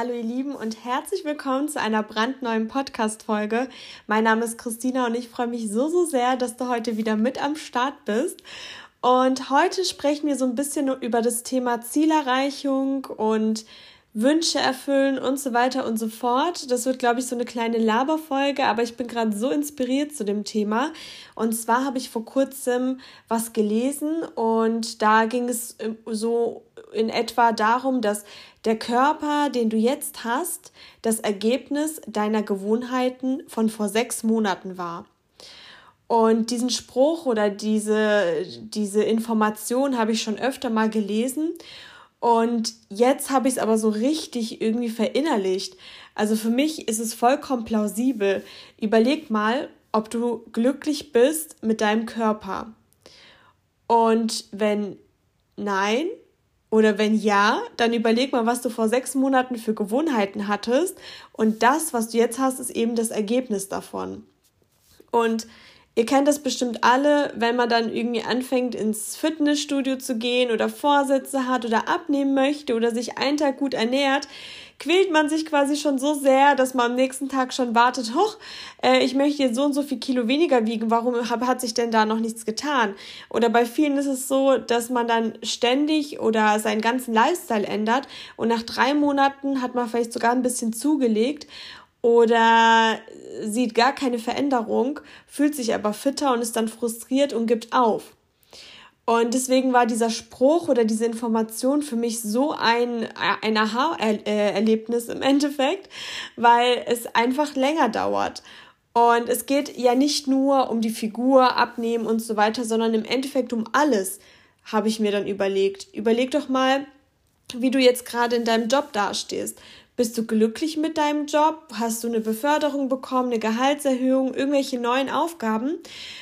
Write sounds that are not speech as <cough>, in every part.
Hallo ihr Lieben und herzlich willkommen zu einer brandneuen Podcast-Folge. Mein Name ist Christina und ich freue mich so, so sehr, dass du heute wieder mit am Start bist. Und heute sprechen wir so ein bisschen über das Thema Zielerreichung und Wünsche erfüllen und so weiter und so fort. Das wird, glaube ich, so eine kleine Laberfolge, aber ich bin gerade so inspiriert zu dem Thema. Und zwar habe ich vor kurzem was gelesen und da ging es ähm, so in etwa darum, dass der Körper, den du jetzt hast, das Ergebnis deiner Gewohnheiten von vor sechs Monaten war. Und diesen Spruch oder diese, diese Information habe ich schon öfter mal gelesen. Und jetzt habe ich es aber so richtig irgendwie verinnerlicht. Also für mich ist es vollkommen plausibel. Überleg mal, ob du glücklich bist mit deinem Körper. Und wenn nein oder wenn ja, dann überleg mal, was du vor sechs Monaten für Gewohnheiten hattest. Und das, was du jetzt hast, ist eben das Ergebnis davon. Und Ihr kennt das bestimmt alle, wenn man dann irgendwie anfängt, ins Fitnessstudio zu gehen oder Vorsätze hat oder abnehmen möchte oder sich einen Tag gut ernährt, quält man sich quasi schon so sehr, dass man am nächsten Tag schon wartet, hoch, äh, ich möchte jetzt so und so viel Kilo weniger wiegen, warum hab, hat sich denn da noch nichts getan? Oder bei vielen ist es so, dass man dann ständig oder seinen ganzen Lifestyle ändert und nach drei Monaten hat man vielleicht sogar ein bisschen zugelegt oder sieht gar keine Veränderung, fühlt sich aber fitter und ist dann frustriert und gibt auf. Und deswegen war dieser Spruch oder diese Information für mich so ein, ein Aha-Erlebnis im Endeffekt, weil es einfach länger dauert. Und es geht ja nicht nur um die Figur, Abnehmen und so weiter, sondern im Endeffekt um alles, habe ich mir dann überlegt. Überleg doch mal, wie du jetzt gerade in deinem Job dastehst. Bist du glücklich mit deinem Job? Hast du eine Beförderung bekommen, eine Gehaltserhöhung, irgendwelche neuen Aufgaben?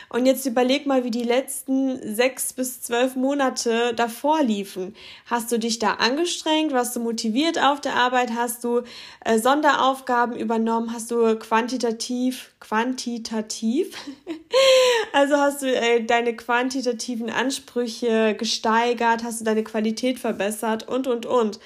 Und jetzt überleg mal, wie die letzten sechs bis zwölf Monate davor liefen. Hast du dich da angestrengt? Warst du motiviert auf der Arbeit? Hast du äh, Sonderaufgaben übernommen? Hast du quantitativ, quantitativ? <laughs> also hast du äh, deine quantitativen Ansprüche gesteigert? Hast du deine Qualität verbessert? Und, und, und.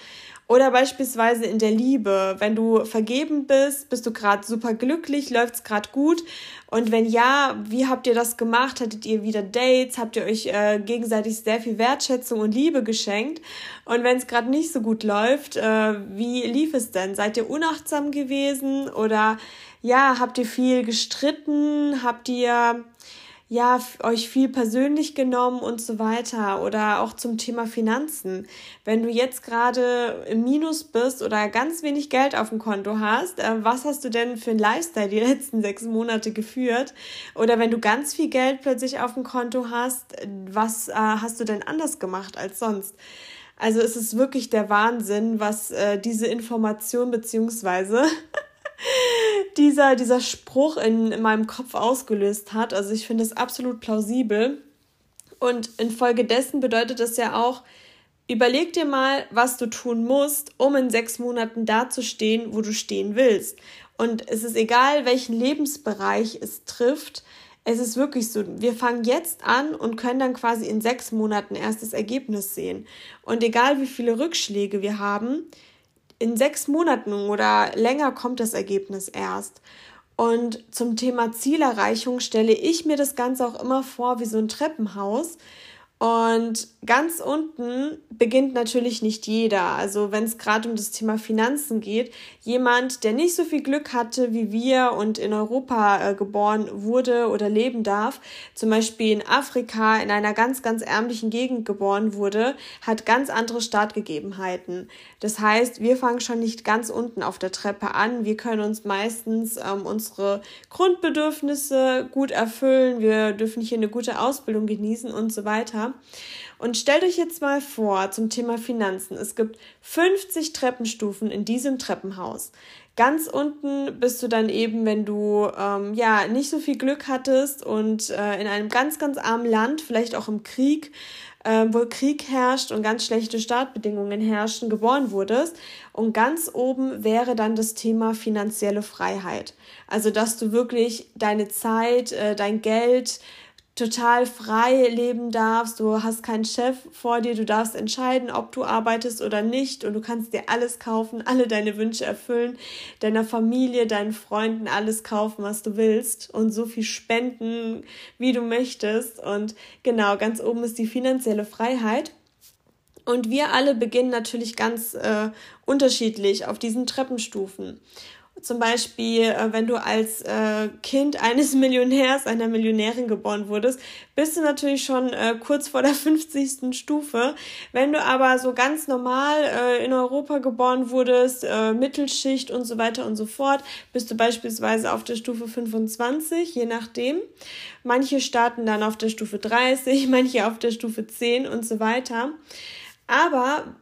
Oder beispielsweise in der Liebe, wenn du vergeben bist, bist du gerade super glücklich, läuft es gerade gut. Und wenn ja, wie habt ihr das gemacht? Hattet ihr wieder Dates? Habt ihr euch äh, gegenseitig sehr viel Wertschätzung und Liebe geschenkt? Und wenn es gerade nicht so gut läuft, äh, wie lief es denn? Seid ihr unachtsam gewesen? Oder ja, habt ihr viel gestritten? Habt ihr ja, euch viel persönlich genommen und so weiter oder auch zum Thema Finanzen. Wenn du jetzt gerade im Minus bist oder ganz wenig Geld auf dem Konto hast, äh, was hast du denn für ein Lifestyle die <laughs> letzten sechs Monate geführt? Oder wenn du ganz viel Geld plötzlich auf dem Konto hast, was äh, hast du denn anders gemacht als sonst? Also es ist wirklich der Wahnsinn, was äh, diese Information beziehungsweise <laughs> dieser, dieser Spruch in, in meinem Kopf ausgelöst hat. Also ich finde es absolut plausibel. Und infolgedessen bedeutet das ja auch, überleg dir mal, was du tun musst, um in sechs Monaten dazustehen, wo du stehen willst. Und es ist egal, welchen Lebensbereich es trifft. Es ist wirklich so, wir fangen jetzt an und können dann quasi in sechs Monaten erst das Ergebnis sehen. Und egal, wie viele Rückschläge wir haben, in sechs Monaten oder länger kommt das Ergebnis erst. Und zum Thema Zielerreichung stelle ich mir das Ganze auch immer vor wie so ein Treppenhaus. Und ganz unten beginnt natürlich nicht jeder. Also wenn es gerade um das Thema Finanzen geht, jemand, der nicht so viel Glück hatte wie wir und in Europa äh, geboren wurde oder leben darf, zum Beispiel in Afrika in einer ganz, ganz ärmlichen Gegend geboren wurde, hat ganz andere Startgegebenheiten. Das heißt, wir fangen schon nicht ganz unten auf der Treppe an. Wir können uns meistens ähm, unsere Grundbedürfnisse gut erfüllen. Wir dürfen hier eine gute Ausbildung genießen und so weiter. Und stellt euch jetzt mal vor zum Thema Finanzen. Es gibt 50 Treppenstufen in diesem Treppenhaus. Ganz unten bist du dann eben, wenn du ähm, ja nicht so viel Glück hattest und äh, in einem ganz, ganz armen Land, vielleicht auch im Krieg, äh, wo Krieg herrscht und ganz schlechte Startbedingungen herrschen, geboren wurdest. Und ganz oben wäre dann das Thema finanzielle Freiheit. Also, dass du wirklich deine Zeit, äh, dein Geld, total frei leben darfst, du hast keinen Chef vor dir, du darfst entscheiden, ob du arbeitest oder nicht. Und du kannst dir alles kaufen, alle deine Wünsche erfüllen, deiner Familie, deinen Freunden alles kaufen, was du willst. Und so viel spenden, wie du möchtest. Und genau, ganz oben ist die finanzielle Freiheit. Und wir alle beginnen natürlich ganz äh, unterschiedlich auf diesen Treppenstufen. Zum Beispiel, äh, wenn du als äh, Kind eines <laughs> Millionärs, einer Millionärin geboren wurdest, bist du natürlich schon äh, kurz vor der <laughs> 50. Stufe. Wenn du aber so ganz normal in Europa geboren wurdest, Mittelschicht und so weiter und so fort, bist du beispielsweise auf der Stufe 25, je nachdem. Manche starten dann auf der Stufe 30, <laughs> manche auf der Stufe 10 und so weiter. Aber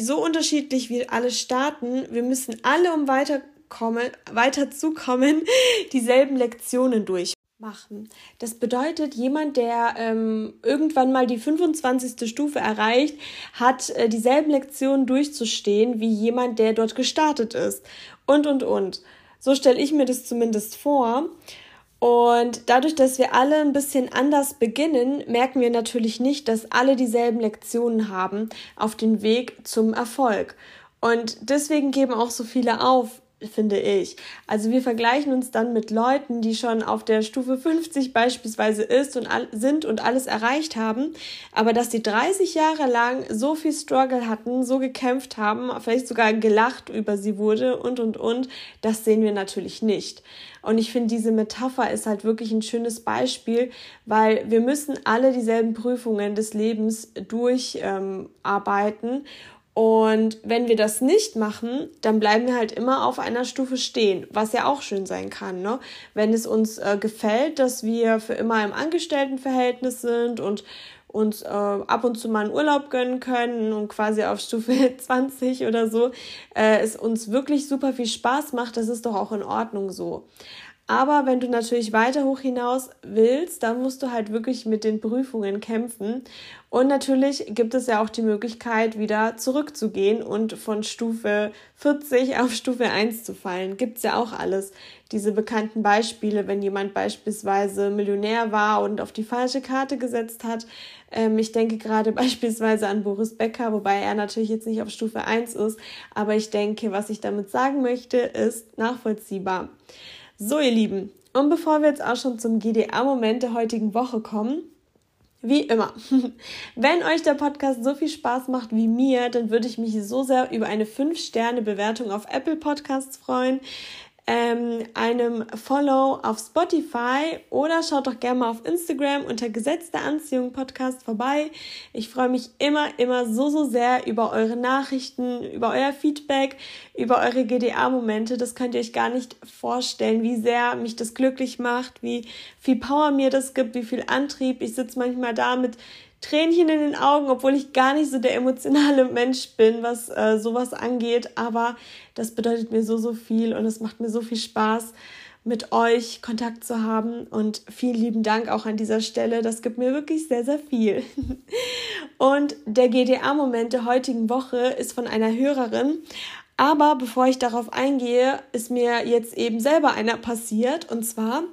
so unterschiedlich wie alle starten, wir müssen alle, um weiter kommen, weiterzukommen, <laughs> dieselben Lektionen durchmachen. Das bedeutet, jemand, der ähm, irgendwann mal die 25. Stufe erreicht, hat äh, dieselben Lektionen durchzustehen wie jemand, der dort gestartet ist. Und, und, und. So stelle ich mir das zumindest vor. Und dadurch, dass wir alle ein bisschen anders beginnen, merken wir natürlich nicht, dass alle dieselben Lektionen haben auf dem Weg zum Erfolg. Und deswegen geben auch so viele auf, finde ich. Also wir vergleichen uns dann mit Leuten, die schon auf der Stufe 50 beispielsweise ist und sind und alles erreicht haben, aber dass die 30 Jahre lang so viel Struggle hatten, so gekämpft haben, vielleicht sogar gelacht über sie wurde und und und, das sehen wir natürlich nicht. Und ich finde, diese Metapher ist halt wirklich ein schönes Beispiel, weil wir müssen alle dieselben Prüfungen des Lebens durcharbeiten. Ähm, und wenn wir das nicht machen, dann bleiben wir halt immer auf einer Stufe stehen, was ja auch schön sein kann. Ne? Wenn es uns äh, gefällt, dass wir für immer im Angestelltenverhältnis sind und uns äh, ab und zu mal einen Urlaub gönnen können und quasi auf Stufe <laughs> 20 oder so, äh, es uns wirklich super viel Spaß macht, das ist doch auch in Ordnung so. Aber wenn du natürlich weiter hoch hinaus willst, dann musst du halt wirklich mit den Prüfungen kämpfen. Und natürlich gibt es ja auch die Möglichkeit, wieder zurückzugehen und von Stufe 40 auf Stufe 1 zu fallen. Gibt's ja auch alles. Diese bekannten Beispiele, wenn jemand beispielsweise Millionär war und auf die falsche Karte gesetzt hat. Ähm, ich denke gerade <laughs> beispielsweise an Boris Becker, wobei er natürlich jetzt nicht auf Stufe 1 ist. Aber ich denke, was ich damit sagen möchte, ist nachvollziehbar. So, ihr Lieben, und bevor wir jetzt auch schon zum GDA-Moment der heutigen Woche kommen, wie immer, <laughs> wenn euch der Podcast so viel Spaß macht wie mir, dann würde ich mich so sehr über eine 5-Sterne-Bewertung auf Apple Podcasts freuen ähm, einem Follow auf Spotify oder schaut doch gerne mal auf Instagram unter Gesetz der Anziehung Podcast vorbei. Ich freue mich immer, immer so, so sehr über eure Nachrichten, über euer Feedback, über eure GDA-Momente. Das könnt ihr euch gar nicht vorstellen, wie sehr mich das glücklich macht, wie viel Power mir das gibt, wie viel Antrieb. Ich sitze manchmal da mit Tränchen in den Augen, obwohl ich gar nicht so der emotionale Mensch bin, was äh, sowas angeht. Aber das bedeutet mir so, so viel und es macht mir so viel Spaß, mit euch Kontakt zu haben. Und vielen lieben Dank auch an dieser Stelle. Das gibt mir wirklich sehr, sehr viel. <laughs> Und der GDA-Moment der heutigen Woche ist von einer Hörerin. Aber bevor ich darauf eingehe, ist mir jetzt eben selber einer passiert. Und zwar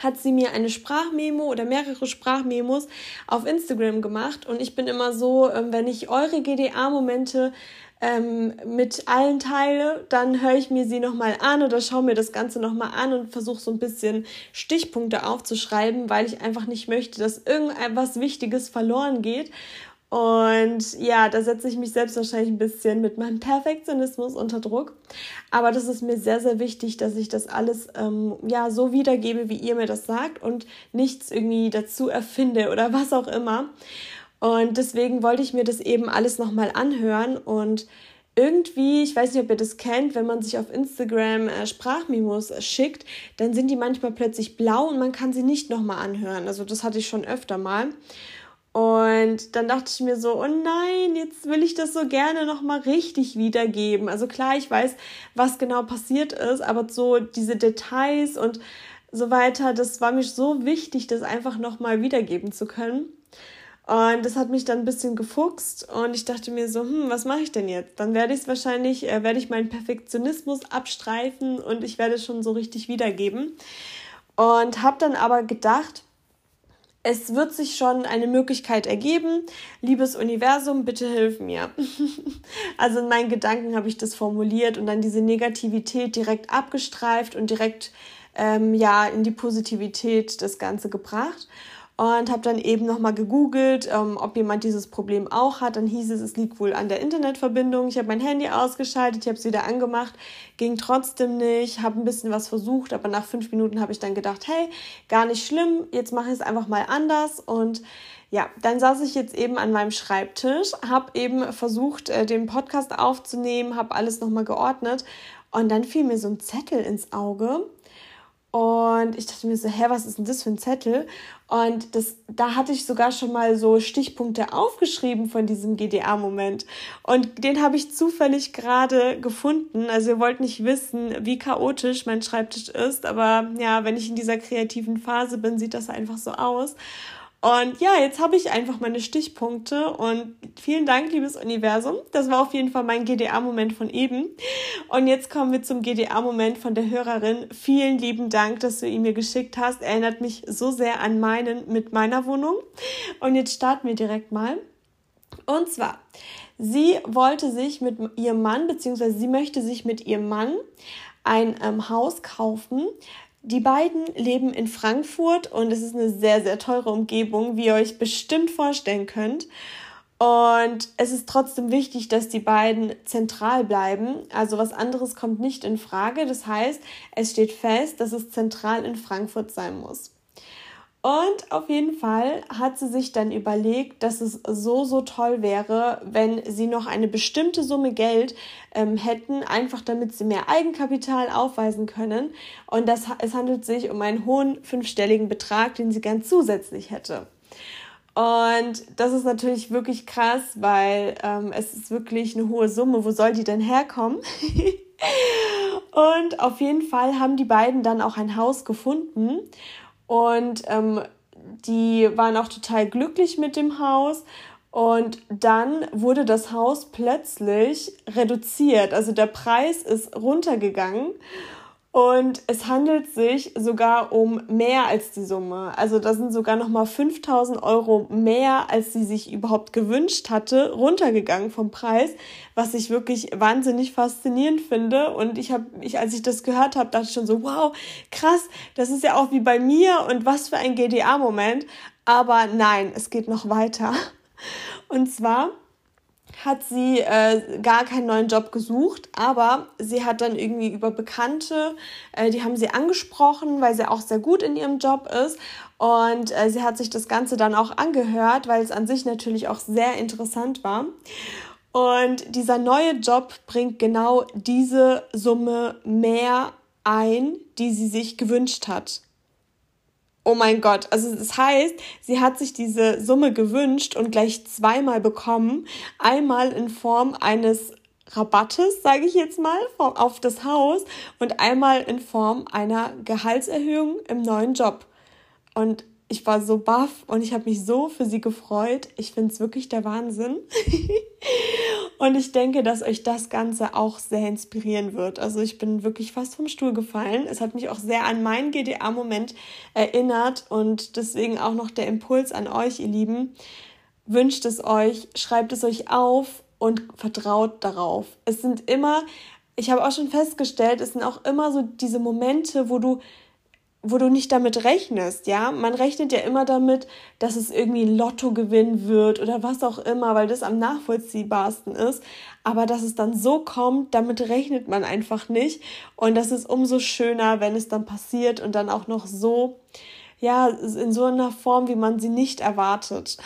hat sie mir eine Sprachmemo oder mehrere Sprachmemos auf Instagram gemacht und ich bin immer so, ähm, wenn ich eure GDA-Momente ähm, mit allen teile, dann höre ich mir sie nochmal an oder schaue mir das Ganze nochmal an und versuche so ein bisschen Stichpunkte aufzuschreiben, weil ich einfach nicht möchte, dass irgendetwas Wichtiges verloren geht. Und ja, da setze ich mich selbst wahrscheinlich ein bisschen mit meinem Perfektionismus unter Druck. Aber das ist mir sehr, sehr wichtig, dass ich das alles ähm, ja so wiedergebe, wie ihr mir das sagt und nichts irgendwie dazu erfinde oder <laughs> was auch immer. Und deswegen wollte ich mir das eben alles nochmal anhören und irgendwie, ich weiß nicht, ob ihr das kennt, wenn man sich auf Instagram äh, Sprachmemos schickt, dann sind die manchmal plötzlich blau und man kann sie nicht nochmal anhören. Also das hatte ich schon öfter mal. Und dann dachte ich mir so, oh nein, jetzt will ich das so gerne nochmal richtig wiedergeben. Also klar, ich weiß, was genau passiert ist, aber so diese Details und so weiter, das war mir so wichtig, das einfach nochmal wiedergeben zu können. Und das hat mich dann ein bisschen gefuchst und ich dachte mir so, hm, was mache ich denn jetzt? Dann werde ich es wahrscheinlich, äh, werde ich meinen Perfektionismus abstreifen und ich werde es schon so richtig wiedergeben. Und habe dann aber gedacht, es wird sich schon eine Möglichkeit ergeben. Liebes Universum, bitte hilf mir. <laughs> also in meinen Gedanken habe ich das formuliert und dann diese Negativität direkt abgestreift und direkt ähm, ja in die Positivität das Ganze gebracht und habe dann eben nochmal gegoogelt, ähm, ob jemand dieses Problem auch hat. Dann hieß es, es liegt wohl an der Internetverbindung. Ich habe mein Handy ausgeschaltet, ich habe es wieder angemacht, ging trotzdem nicht, habe ein bisschen was versucht, aber nach fünf Minuten habe ich dann gedacht, hey, gar nicht schlimm, jetzt mache ich es einfach mal anders und ja, dann saß ich jetzt eben an meinem Schreibtisch, habe eben versucht, äh, den Podcast aufzunehmen, habe alles nochmal geordnet und dann fiel mir so ein Zettel ins Auge und ich dachte mir so, hä, was ist denn das für ein Zettel? Und das, da hatte ich sogar schon mal so Stichpunkte aufgeschrieben von diesem GDA-Moment. Und den habe ich zufällig gerade gefunden. Also ihr wollt nicht wissen, wie chaotisch mein Schreibtisch ist. Aber ja, wenn ich in dieser kreativen Phase bin, sieht das einfach so aus. Und ja, jetzt habe ich einfach meine Stichpunkte und vielen Dank, liebes Universum. Das war auf jeden Fall mein GDA-Moment von eben. Und jetzt kommen wir zum GDA-Moment von der Hörerin. Vielen lieben Dank, dass du ihn mir geschickt hast. Erinnert mich so sehr an meinen mit meiner Wohnung. Und jetzt starten wir direkt mal. Und zwar, sie wollte sich mit ihrem Mann, beziehungsweise sie möchte sich mit ihrem Mann ein ähm, Haus kaufen, die beiden leben in Frankfurt und es ist eine sehr, sehr teure Umgebung, wie ihr euch bestimmt vorstellen könnt. Und es ist trotzdem wichtig, dass die beiden zentral bleiben. Also was anderes kommt nicht in Frage. Das heißt, es steht fest, dass es zentral in Frankfurt sein muss. Und auf jeden Fall hat sie sich dann überlegt, dass es so, so toll wäre, wenn sie noch eine bestimmte Summe Geld ähm, hätten, einfach damit sie mehr Eigenkapital aufweisen können. Und das, es handelt sich um einen hohen fünfstelligen Betrag, den sie ganz zusätzlich hätte. Und das ist natürlich wirklich krass, weil ähm, es ist wirklich eine hohe Summe. Wo soll die denn herkommen? <laughs> Und auf jeden Fall haben die beiden dann auch ein Haus gefunden. Und ähm, die waren auch total glücklich mit dem Haus. Und dann wurde das Haus plötzlich reduziert. Also der Preis ist runtergegangen. Und es handelt sich sogar um mehr als die Summe. Also da sind sogar noch mal 5000 Euro mehr, als sie sich überhaupt gewünscht hatte, runtergegangen vom Preis, was ich wirklich wahnsinnig faszinierend finde. Und ich habe, ich, als ich das gehört habe, dachte ich schon so, wow, krass, das ist ja auch wie bei mir und was für ein GDA-Moment. Aber nein, es geht noch weiter. Und zwar hat sie äh, gar keinen neuen Job gesucht, aber sie hat dann irgendwie über Bekannte, äh, die haben sie angesprochen, weil sie auch sehr gut in ihrem Job ist. Und äh, sie hat sich das Ganze dann auch angehört, weil es an sich natürlich auch sehr interessant war. Und dieser neue Job bringt genau diese Summe mehr ein, die sie sich gewünscht hat. Oh mein Gott, also das heißt, sie hat sich diese Summe gewünscht und gleich zweimal bekommen. Einmal in Form eines Rabattes, sage ich jetzt mal, auf das Haus und einmal in Form einer Gehaltserhöhung im neuen Job. Und ich war so baff und ich habe mich so für sie gefreut. Ich finde es wirklich der Wahnsinn. <laughs> und ich denke, dass euch das Ganze auch sehr inspirieren wird. Also ich bin wirklich fast vom Stuhl gefallen. Es hat mich auch sehr an meinen GDA-Moment erinnert und deswegen auch noch der Impuls an euch, ihr Lieben. Wünscht es euch, schreibt es euch auf und vertraut darauf. Es sind immer, ich habe auch schon festgestellt, es sind auch immer so diese Momente, wo du wo du nicht damit rechnest, ja. Man rechnet ja immer damit, dass es irgendwie ein Lottogewinn wird oder was auch immer, weil das am nachvollziehbarsten ist. Aber dass es dann so kommt, damit rechnet man einfach nicht. Und das ist umso schöner, wenn es dann passiert und dann auch noch so, ja, in so einer Form, wie man sie nicht erwartet.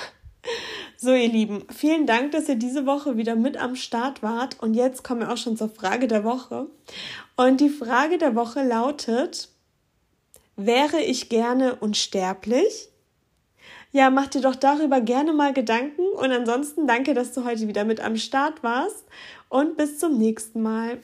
So, ihr Lieben, vielen Dank, dass ihr diese Woche wieder mit am Start wart. Und jetzt kommen wir auch schon zur Frage der Woche. Und die Frage der Woche lautet, Wäre ich gerne unsterblich? Ja, mach dir doch darüber gerne mal Gedanken und ansonsten danke, dass du heute wieder mit am Start warst und bis zum nächsten Mal.